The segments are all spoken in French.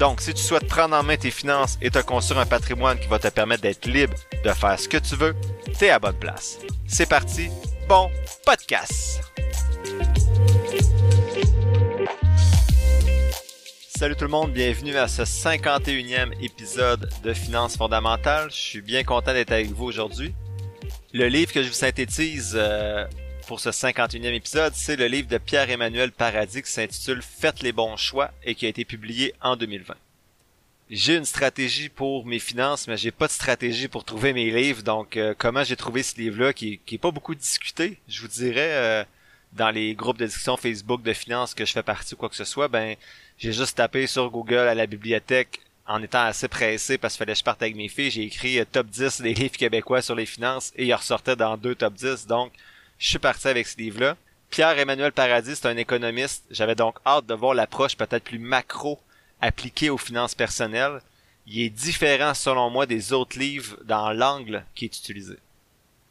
Donc, si tu souhaites prendre en main tes finances et te construire un patrimoine qui va te permettre d'être libre de faire ce que tu veux, t'es à bonne place. C'est parti, bon podcast! Salut tout le monde, bienvenue à ce 51e épisode de Finances fondamentales. Je suis bien content d'être avec vous aujourd'hui. Le livre que je vous synthétise euh, pour ce 51e épisode, c'est le livre de Pierre-Emmanuel Paradis qui s'intitule Faites les bons choix et qui a été publié en 2020. J'ai une stratégie pour mes finances, mais j'ai pas de stratégie pour trouver mes livres. Donc, euh, comment j'ai trouvé ce livre-là qui, qui est pas beaucoup discuté, je vous dirais, euh, dans les groupes de discussion Facebook de finances que je fais partie ou quoi que ce soit, ben, j'ai juste tapé sur Google à la bibliothèque en étant assez pressé parce qu'il fallait que je parte avec mes filles. J'ai écrit euh, top 10 des livres québécois sur les finances et il ressortait dans deux top 10. Donc, je suis parti avec ce livre-là. Pierre-Emmanuel Paradis, c'est un économiste. J'avais donc hâte de voir l'approche peut-être plus macro appliquée aux finances personnelles. Il est différent selon moi des autres livres dans l'angle qui est utilisé.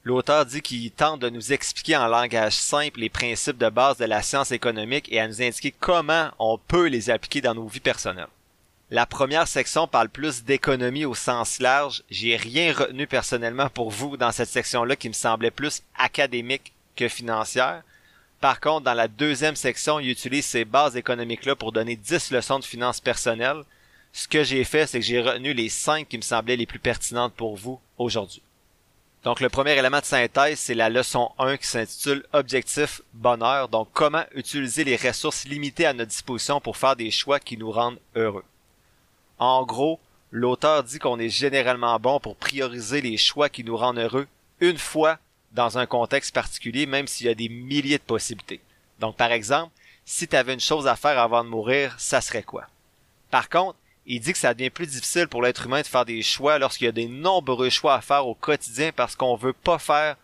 L'auteur dit qu'il tente de nous expliquer en langage simple les principes de base de la science économique et à nous indiquer comment on peut les appliquer dans nos vies personnelles. La première section parle plus d'économie au sens large. J'ai rien retenu personnellement pour vous dans cette section-là qui me semblait plus académique financière. Par contre, dans la deuxième section, il utilise ces bases économiques-là pour donner 10 leçons de finances personnelles. Ce que j'ai fait, c'est que j'ai retenu les 5 qui me semblaient les plus pertinentes pour vous aujourd'hui. Donc, le premier élément de synthèse, c'est la leçon 1 qui s'intitule Objectif bonheur. Donc, comment utiliser les ressources limitées à notre disposition pour faire des choix qui nous rendent heureux. En gros, l'auteur dit qu'on est généralement bon pour prioriser les choix qui nous rendent heureux une fois dans un contexte particulier, même s'il y a des milliers de possibilités. Donc, par exemple, si tu avais une chose à faire avant de mourir, ça serait quoi? Par contre, il dit que ça devient plus difficile pour l'être humain de faire des choix lorsqu'il y a des nombreux choix à faire au quotidien parce qu'on veut pas faire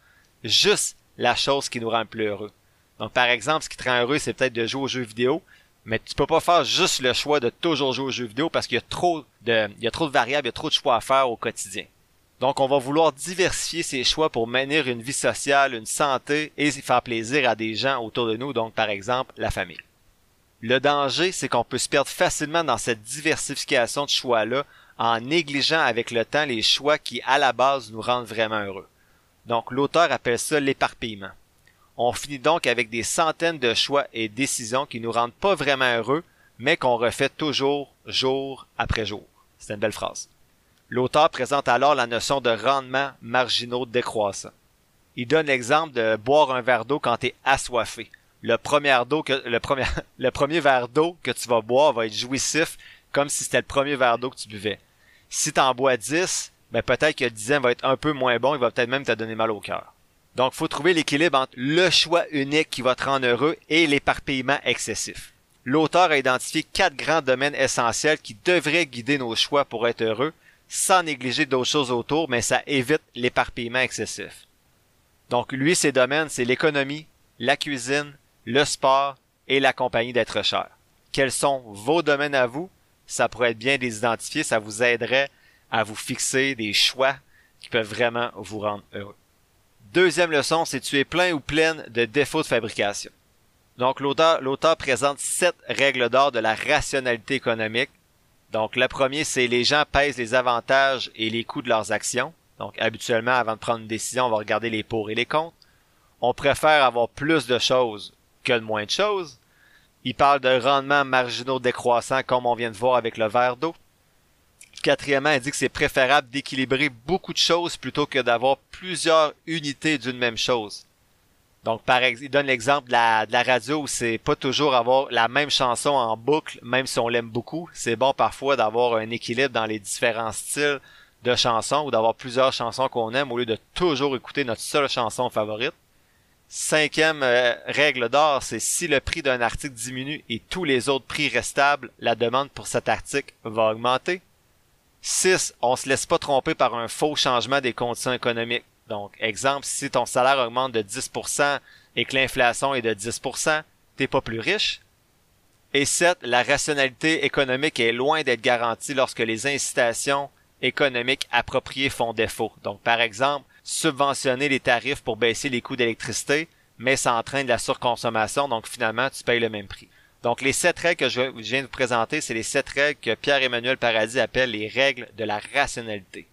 juste la chose qui nous rend plus heureux. Donc, par exemple, ce qui te rend heureux, c'est peut-être de jouer aux jeux vidéo, mais tu peux pas faire juste le choix de toujours jouer aux jeux vidéo parce qu'il y a trop de, y a trop de variables, il y a trop de choix à faire au quotidien. Donc, on va vouloir diversifier ses choix pour maintenir une vie sociale, une santé et faire plaisir à des gens autour de nous, donc par exemple la famille. Le danger, c'est qu'on peut se perdre facilement dans cette diversification de choix-là en négligeant avec le temps les choix qui, à la base, nous rendent vraiment heureux. Donc, l'auteur appelle ça l'éparpillement. On finit donc avec des centaines de choix et décisions qui nous rendent pas vraiment heureux, mais qu'on refait toujours, jour après jour. C'est une belle phrase. L'auteur présente alors la notion de rendement marginaux décroissant. Il donne l'exemple de boire un verre d'eau quand tu es assoiffé. Le premier, verre d'eau que tu vas boire va être jouissif comme si c'était le premier verre d'eau que tu buvais. Si tu en bois 10, ben peut-être que le dixième va être un peu moins bon, il va peut-être même te donner mal au cœur. Donc, faut trouver l'équilibre entre le choix unique qui va te rendre heureux et l'éparpillement excessif. L'auteur a identifié quatre grands domaines essentiels qui devraient guider nos choix pour être heureux, sans négliger d'autres choses autour, mais ça évite l'éparpillement excessif. Donc lui, ses domaines, c'est l'économie, la cuisine, le sport et la compagnie d'être cher. Quels sont vos domaines à vous? Ça pourrait être bien de les identifier, ça vous aiderait à vous fixer des choix qui peuvent vraiment vous rendre heureux. Deuxième leçon, c'est tu es plein ou pleine de défauts de fabrication. Donc l'auteur, l'auteur présente sept règles d'or de la rationalité économique donc, le premier, c'est les gens pèsent les avantages et les coûts de leurs actions. Donc, habituellement, avant de prendre une décision, on va regarder les pour et les contre. On préfère avoir plus de choses que de moins de choses. Il parle de rendements marginaux décroissants, comme on vient de voir avec le verre d'eau. Quatrièmement, il dit que c'est préférable d'équilibrer beaucoup de choses plutôt que d'avoir plusieurs unités d'une même chose. Donc, par exemple, il donne l'exemple de la, radio où c'est pas toujours avoir la même chanson en boucle, même si on l'aime beaucoup. C'est bon parfois d'avoir un équilibre dans les différents styles de chansons ou d'avoir plusieurs chansons qu'on aime au lieu de toujours écouter notre seule chanson favorite. Cinquième euh, règle d'or, c'est si le prix d'un article diminue et tous les autres prix restent stables, la demande pour cet article va augmenter. 6. On se laisse pas tromper par un faux changement des conditions économiques. Donc, exemple, si ton salaire augmente de 10% et que l'inflation est de 10%, t'es pas plus riche. Et 7. La rationalité économique est loin d'être garantie lorsque les incitations économiques appropriées font défaut. Donc, par exemple, subventionner les tarifs pour baisser les coûts d'électricité, mais ça entraîne de la surconsommation, donc finalement, tu payes le même prix. Donc, les sept règles que je viens de vous présenter, c'est les sept règles que Pierre-Emmanuel Paradis appelle les règles de la rationalité.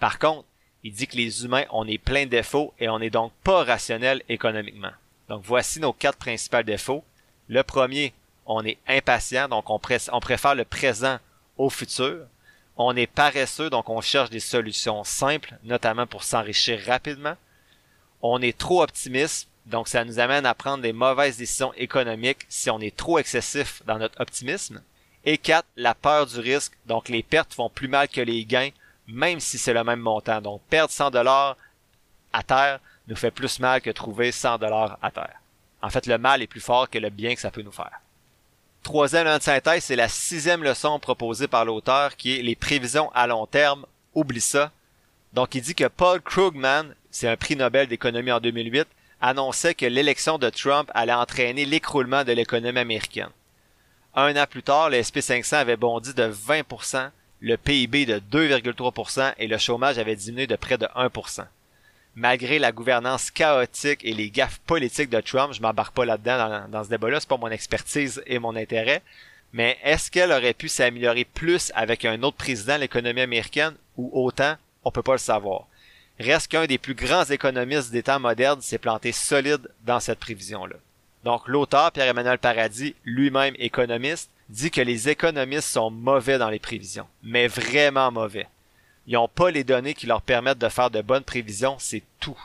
Par contre, il dit que les humains, on est plein de défauts et on n'est donc pas rationnel économiquement. Donc, voici nos quatre principaux défauts. Le premier, on est impatient, donc on, on préfère le présent au futur. On est paresseux, donc on cherche des solutions simples, notamment pour s'enrichir rapidement. On est trop optimiste, donc ça nous amène à prendre des mauvaises décisions économiques si on est trop excessif dans notre optimisme. Et quatre, la peur du risque, donc les pertes font plus mal que les gains, même si c'est le même montant. Donc perdre 100 dollars à terre nous fait plus mal que trouver 100 dollars à terre. En fait, le mal est plus fort que le bien que ça peut nous faire. Troisième leçon de synthèse, c'est la sixième leçon proposée par l'auteur qui est les prévisions à long terme. Oublie ça. Donc il dit que Paul Krugman, c'est un prix Nobel d'économie en 2008, annonçait que l'élection de Trump allait entraîner l'écroulement de l'économie américaine. Un an plus tard, le SP500 avait bondi de 20%, le PIB de 2,3% et le chômage avait diminué de près de 1% malgré la gouvernance chaotique et les gaffes politiques de Trump, je m'embarque pas là-dedans dans, ce débat-là, c'est pas mon expertise et mon intérêt. Mais est-ce qu'elle aurait pu s'améliorer plus avec un autre président l'économie américaine ou autant? On peut pas le savoir. Reste qu'un des plus grands économistes des temps modernes s'est planté solide dans cette prévision-là. Donc l'auteur, Pierre-Emmanuel Paradis, lui-même économiste, dit que les économistes sont mauvais dans les prévisions, mais vraiment mauvais. Ils n'ont pas les données qui leur permettent de faire de bonnes prévisions, c'est tout.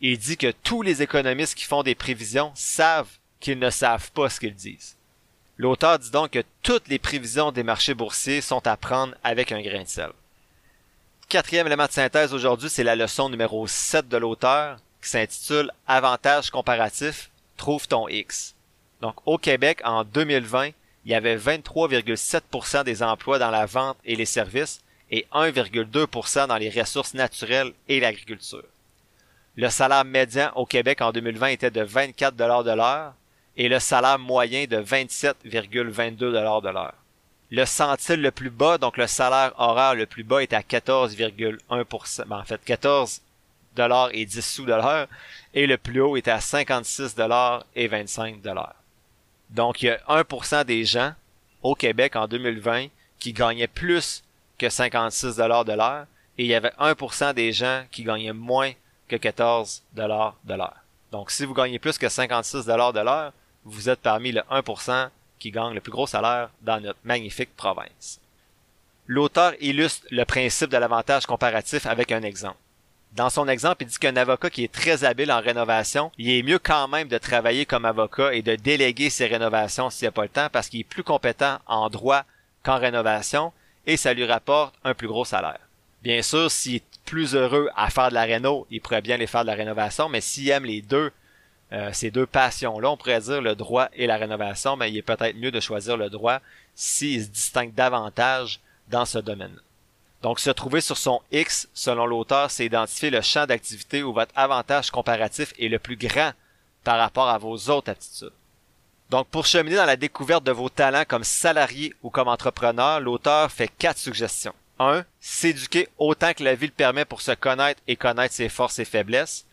Il dit que tous les économistes qui font des prévisions savent qu'ils ne savent pas ce qu'ils disent. L'auteur dit donc que toutes les prévisions des marchés boursiers sont à prendre avec un grain de sel. Quatrième élément de synthèse aujourd'hui, c'est la leçon numéro 7 de l'auteur qui s'intitule Avantage comparatif, trouve ton X. Donc au Québec, en 2020, il y avait 23,7% des emplois dans la vente et les services, et 1,2% dans les ressources naturelles et l'agriculture. Le salaire médian au Québec en 2020 était de 24 de l'heure et le salaire moyen de 27,22 de l'heure. Le centile le plus bas, donc le salaire horaire le plus bas, est à 14,1 ben, en fait 14 dollars et 10 sous de l'heure et le plus haut est à 56 dollars et 25 dollars. Donc il y a 1% des gens au Québec en 2020 qui gagnaient plus que 56 dollars de l'heure et il y avait 1% des gens qui gagnaient moins que 14 dollars de l'heure. Donc si vous gagnez plus que 56 dollars de l'heure, vous êtes parmi le 1% qui gagne le plus gros salaire dans notre magnifique province. L'auteur illustre le principe de l'avantage comparatif avec un exemple. Dans son exemple, il dit qu'un avocat qui est très habile en rénovation, il est mieux quand même de travailler comme avocat et de déléguer ses rénovations s'il n'y a pas le temps parce qu'il est plus compétent en droit qu'en rénovation et ça lui rapporte un plus gros salaire. Bien sûr, s'il est plus heureux à faire de la réno, il pourrait bien les faire de la rénovation, mais s'il aime les deux, euh, ces deux passions-là, on pourrait dire le droit et la rénovation, mais il est peut-être mieux de choisir le droit s'il se distingue davantage dans ce domaine. Donc, se trouver sur son X, selon l'auteur, c'est identifier le champ d'activité où votre avantage comparatif est le plus grand par rapport à vos autres aptitudes. Donc, pour cheminer dans la découverte de vos talents comme salarié ou comme entrepreneur, l'auteur fait quatre suggestions. 1. S'éduquer autant que la vie le permet pour se connaître et connaître ses forces et faiblesses.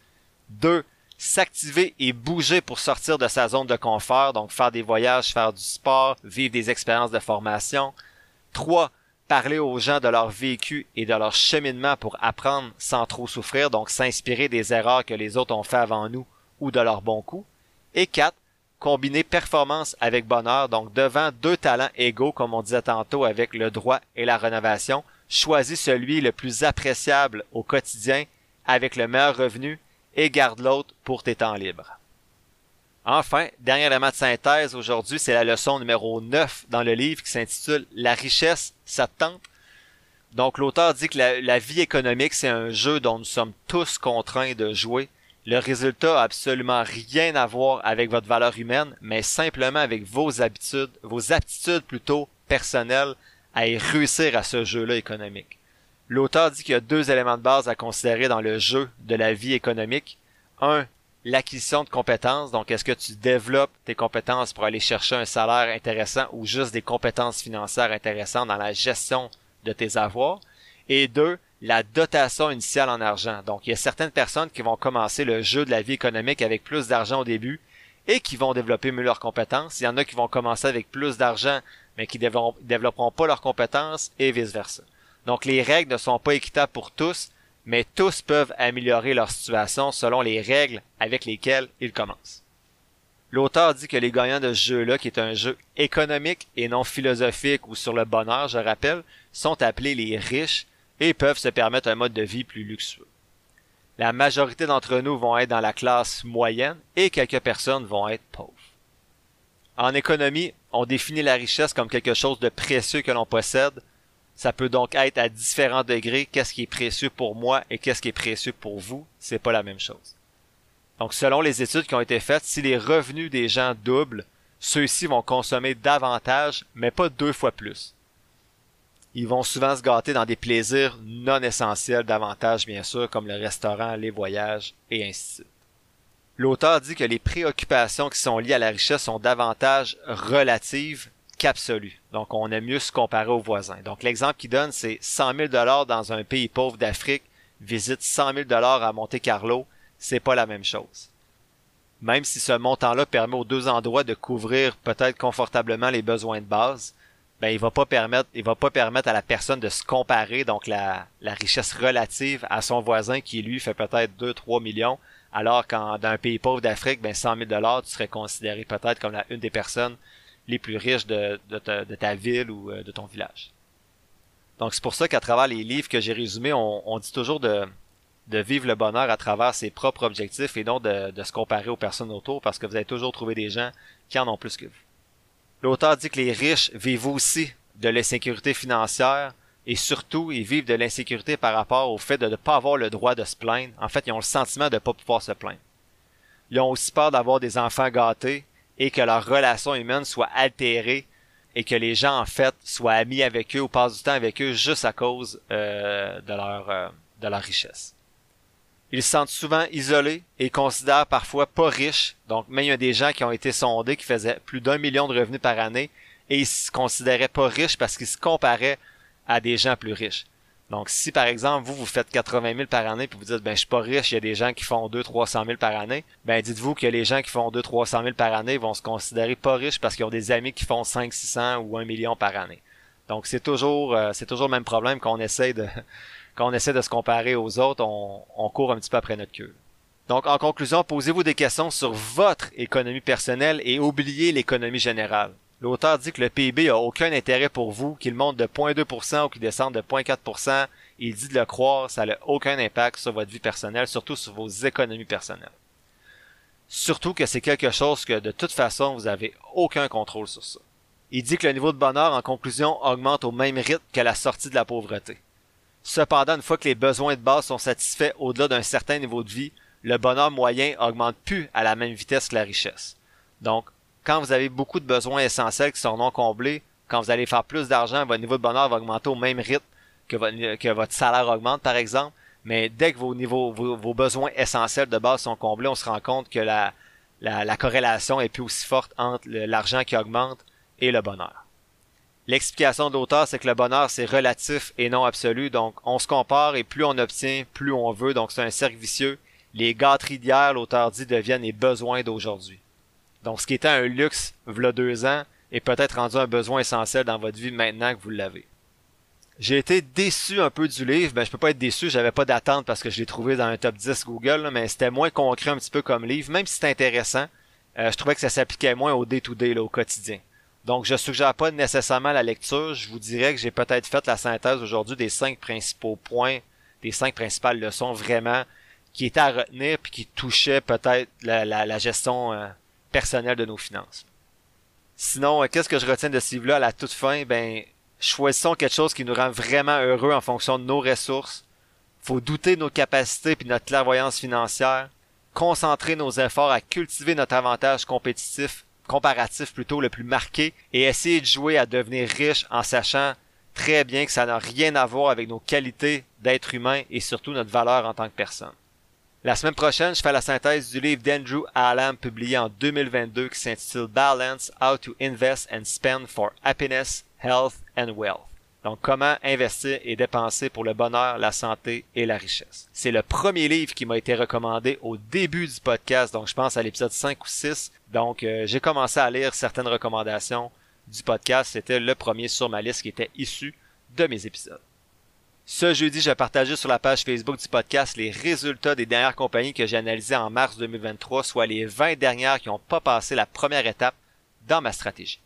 2. S'activer et bouger pour sortir de sa zone de confort, donc faire des voyages, faire du sport, vivre des expériences de formation. 3. Parler aux gens de leur vécu et de leur cheminement pour apprendre sans trop souffrir, donc s'inspirer des erreurs que les autres ont fait avant nous ou de leurs bons coups. Et 4 combiner performance avec bonheur, donc devant deux talents égaux, comme on disait tantôt avec le droit et la rénovation, choisis celui le plus appréciable au quotidien avec le meilleur revenu et garde l'autre pour tes temps libres. Enfin, dernier élément de synthèse aujourd'hui, c'est la leçon numéro 9 dans le livre qui s'intitule La richesse, ça? Donc l'auteur dit que la vie économique, c'est un jeu dont nous sommes tous contraints de jouer le résultat a absolument rien à voir avec votre valeur humaine, mais simplement avec vos habitudes, vos aptitudes plutôt personnelles à y réussir à ce jeu-là économique. L'auteur dit qu'il y a deux éléments de base à considérer dans le jeu de la vie économique. Un, l'acquisition de compétences. Donc, est-ce que tu développes tes compétences pour aller chercher un salaire intéressant ou juste des compétences financières intéressantes dans la gestion de tes avoirs? Et deux, la dotation initiale en argent. Donc, il y a certaines personnes qui vont commencer le jeu de la vie économique avec plus d'argent au début et qui vont développer mieux leurs compétences. Il y en a qui vont commencer avec plus d'argent mais qui développeront pas leurs compétences et vice-versa. Donc, les règles ne sont pas équitables pour tous, mais tous peuvent améliorer leur situation selon les règles avec lesquelles ils commencent. L'auteur dit que les gagnants de ce jeu-là, qui est un jeu économique et non philosophique ou sur le bonheur, je rappelle, sont appelés les riches et peuvent se permettre un mode de vie plus luxueux. La majorité d'entre nous vont être dans la classe moyenne et quelques personnes vont être pauvres. En économie, on définit la richesse comme quelque chose de précieux que l'on possède. Ça peut donc être à différents degrés qu'est-ce qui est précieux pour moi et qu'est-ce qui est précieux pour vous. C'est pas la même chose. Donc, selon les études qui ont été faites, si les revenus des gens doublent, ceux-ci vont consommer davantage, mais pas deux fois plus ils vont souvent se gâter dans des plaisirs non essentiels davantage, bien sûr, comme le restaurant, les voyages, et ainsi de suite. L'auteur dit que les préoccupations qui sont liées à la richesse sont davantage relatives qu'absolues. Donc, on aime mieux se comparer aux voisins. Donc, l'exemple qu'il donne, c'est 100 000 dollars dans un pays pauvre d'Afrique, visite 100 000 dollars à Monte Carlo, c'est pas la même chose. Même si ce montant-là permet aux deux endroits de couvrir peut-être confortablement les besoins de base, ben il va pas permettre va pas permettre à la personne de se comparer donc la, la richesse relative à son voisin qui lui fait peut-être 2 3 millions alors qu'en dans un pays pauvre d'Afrique ben 100 000 dollars tu serais considéré peut-être comme la une des personnes les plus riches de, ta, ville ou euh, de ton village. Donc c'est pour ça qu'à travers les livres que j'ai résumés, on, dit toujours de, vivre le bonheur à travers ses propres objectifs et non de se comparer aux personnes autour parce que vous allez toujours trouver des gens qui en ont plus que vous. L'auteur dit que les riches vivent aussi de l'insécurité financière et surtout, ils vivent de l'insécurité par rapport au fait de ne pas avoir le droit de se plaindre. En fait, ils ont le sentiment de ne pas pouvoir se plaindre. Ils ont aussi peur d'avoir des enfants gâtés et que leur relation humaine soit altérée et que les gens, en fait, soient amis avec eux ou passent du temps avec eux juste à cause euh, de, leur, euh, de leur richesse. Ils se sentent souvent isolés et considèrent parfois pas riches. Donc, même il y a des gens qui ont été sondés qui faisaient plus d'un million de revenus par année et ils se considéraient pas riches parce qu'ils se comparaient à des gens plus riches. Donc, si par exemple, vous, vous faites 80 000 par année puis vous dites, ben, je suis pas riche, il y a des gens qui font 2 300 000 par année, ben, dites-vous que les gens qui font 2 300 000 par année vont se considérer pas riches parce qu'ils ont des amis qui font 5 600 ou 1 million par année. Donc, c'est toujours, euh, c'est toujours le même problème qu'on essaie de, quand on essaie de se comparer aux autres, on, court un petit peu après notre queue. Donc, en conclusion, posez-vous des questions sur votre économie personnelle et oubliez l'économie générale. L'auteur dit que le PIB a aucun intérêt pour vous, qu'il monte de 0.2% ou qu'il descende de 0.4%. Il dit de le croire, ça n'a aucun impact sur votre vie personnelle, surtout sur vos économies personnelles. Surtout que c'est quelque chose que de toute façon, vous avez aucun contrôle sur ça. Il dit que le niveau de bonheur, en conclusion, augmente au même rythme que la sortie de la pauvreté. Cependant, une fois que les besoins de base sont satisfaits au-delà d'un certain niveau de vie, le bonheur moyen augmente plus à la même vitesse que la richesse. Donc, quand vous avez beaucoup de besoins essentiels qui sont non comblés, quand vous allez faire plus d'argent, votre niveau de bonheur va augmenter au même rythme que votre, salaire augmente, par exemple. Mais dès que vos besoins essentiels de base sont comblés, on se rend compte que la corrélation est plus aussi forte entre l'argent qui augmente et le bonheur. L'explication de l'auteur, c'est que le bonheur, c'est relatif et non absolu. Donc, on se compare et plus on obtient, plus on veut. Donc, c'est un cercle vicieux. Les gâteries d'hier, l'auteur dit, deviennent les besoins d'aujourd'hui. Donc, ce qui était un luxe, v'là deux ans, est peut-être rendu un besoin essentiel dans votre vie maintenant que vous l'avez. J'ai été déçu un peu du livre. Ben, je peux pas être déçu, j'avais pas d'attente parce que je l'ai trouvé dans un top 10 Google, mais c'était moins concret un petit peu comme livre, même si c'est intéressant. Euh, je trouvais que ça s'appliquait moins au day-to-day, au quotidien. Donc, je suggère pas nécessairement la lecture. Je vous dirais que j'ai peut-être fait la synthèse aujourd'hui des cinq principaux points, des cinq principales leçons vraiment qui étaient à retenir puis qui touchaient peut-être la, gestion euh, personnelle de nos finances. Sinon, euh, qu'est-ce que je retiens de ce livre-là à la toute fin? Ben, choisissons quelque chose qui nous rend vraiment heureux en fonction de nos ressources. Faut douter de nos capacités puis notre clairvoyance financière. Concentrer nos efforts à cultiver notre avantage compétitif comparatif plutôt le plus marqué et essayer de jouer à devenir riche en sachant très bien que ça n'a rien à voir avec nos qualités d'être humain et surtout notre valeur en tant que personne. La semaine prochaine, je fais la synthèse du livre d'Andrew Allam publié en 2022 qui s'intitule Balance, How to Invest and Spend for Happiness, Health and Wealth. Donc, comment investir et dépenser pour le bonheur, la santé et la richesse. C'est le premier livre qui m'a été recommandé au début du podcast, donc je pense à l'épisode 5 ou 6. Donc, euh, j'ai commencé à lire certaines recommandations du podcast. C'était le premier sur ma liste qui était issu de mes épisodes. Ce jeudi, j'ai partagé sur la page Facebook du podcast les résultats des dernières compagnies que j'ai analysées en mars 2023, soit les 20 dernières qui n'ont pas passé la première étape dans ma stratégie.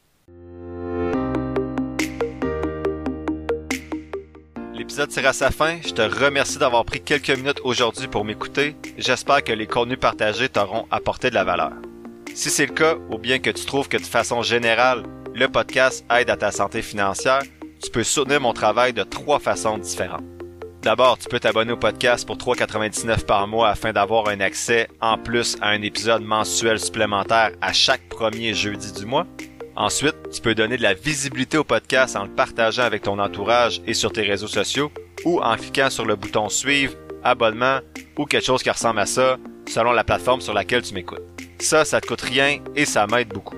L'épisode tire à sa fin. Je te remercie d'avoir pris quelques minutes aujourd'hui pour m'écouter. J'espère que les contenus partagés t'auront apporté de la valeur. Si c'est le cas, ou bien que tu trouves que de façon générale, le podcast aide à ta santé financière, tu peux soutenir mon travail de trois façons différentes. D'abord, tu peux t'abonner au podcast pour 3,99 par mois afin d'avoir un accès en plus à un épisode mensuel supplémentaire à chaque premier jeudi du mois. Ensuite, tu peux donner de la visibilité au podcast en le partageant avec ton entourage et sur tes réseaux sociaux ou en cliquant sur le bouton suivre, abonnement ou quelque chose qui ressemble à ça selon la plateforme sur laquelle tu m'écoutes. Ça, ça te coûte rien et ça m'aide beaucoup.